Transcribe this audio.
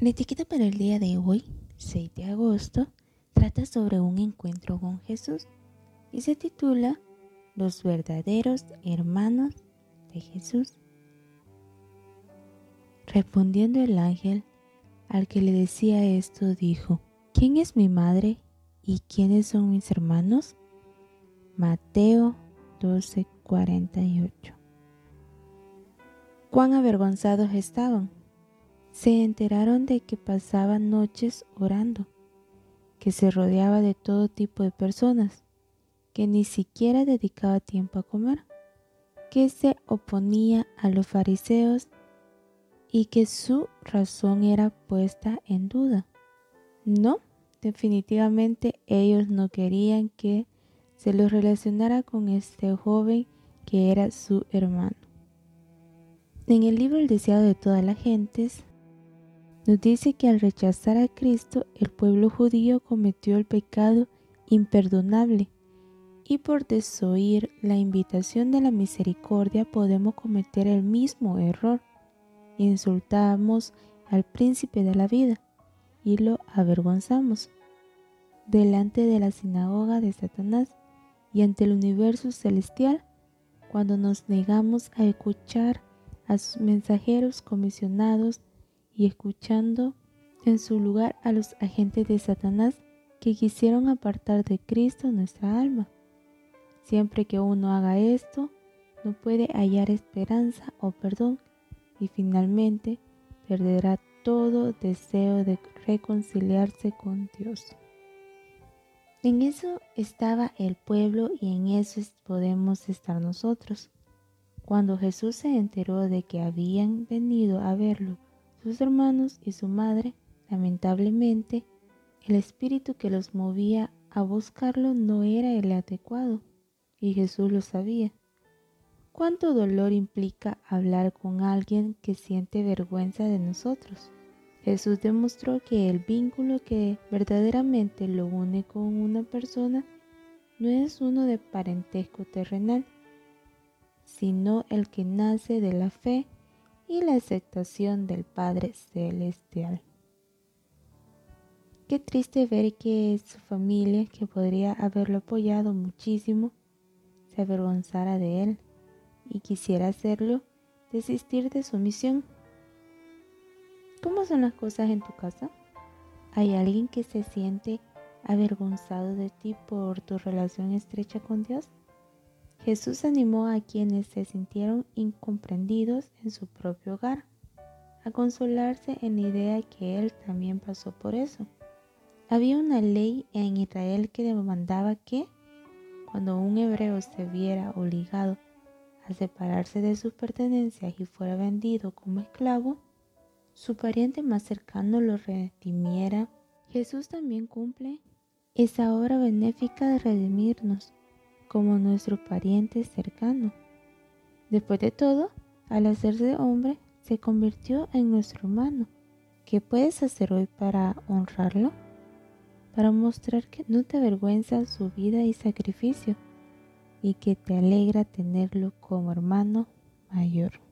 La etiqueta para el día de hoy, 6 de agosto, trata sobre un encuentro con Jesús y se titula Los verdaderos hermanos de Jesús. Respondiendo el ángel al que le decía esto, dijo, ¿quién es mi madre y quiénes son mis hermanos? Mateo 12:48. Cuán avergonzados estaban se enteraron de que pasaba noches orando, que se rodeaba de todo tipo de personas, que ni siquiera dedicaba tiempo a comer, que se oponía a los fariseos y que su razón era puesta en duda. No, definitivamente ellos no querían que se los relacionara con este joven que era su hermano. En el libro El deseado de todas las gentes nos dice que al rechazar a Cristo el pueblo judío cometió el pecado imperdonable y por desoír la invitación de la misericordia podemos cometer el mismo error. Insultamos al príncipe de la vida y lo avergonzamos delante de la sinagoga de Satanás y ante el universo celestial cuando nos negamos a escuchar a sus mensajeros comisionados y escuchando en su lugar a los agentes de Satanás que quisieron apartar de Cristo nuestra alma. Siempre que uno haga esto, no puede hallar esperanza o perdón y finalmente perderá todo deseo de reconciliarse con Dios. En eso estaba el pueblo y en eso podemos estar nosotros. Cuando Jesús se enteró de que habían venido a verlo sus hermanos y su madre, lamentablemente, el espíritu que los movía a buscarlo no era el adecuado, y Jesús lo sabía. ¿Cuánto dolor implica hablar con alguien que siente vergüenza de nosotros? Jesús demostró que el vínculo que verdaderamente lo une con una persona no es uno de parentesco terrenal, sino el que nace de la fe y la aceptación del Padre Celestial. Qué triste ver que su familia, que podría haberlo apoyado muchísimo, se avergonzara de él y quisiera hacerlo desistir de su misión. ¿Cómo son las cosas en tu casa? ¿Hay alguien que se siente avergonzado de ti por tu relación estrecha con Dios? Jesús animó a quienes se sintieron incomprendidos en su propio hogar a consolarse en la idea que él también pasó por eso. Había una ley en Israel que demandaba que, cuando un hebreo se viera obligado a separarse de sus pertenencias y fuera vendido como esclavo, su pariente más cercano lo redimiera. Jesús también cumple esa obra benéfica de redimirnos como nuestro pariente cercano. Después de todo, al hacerse hombre, se convirtió en nuestro hermano. ¿Qué puedes hacer hoy para honrarlo? Para mostrar que no te avergüenza su vida y sacrificio y que te alegra tenerlo como hermano mayor.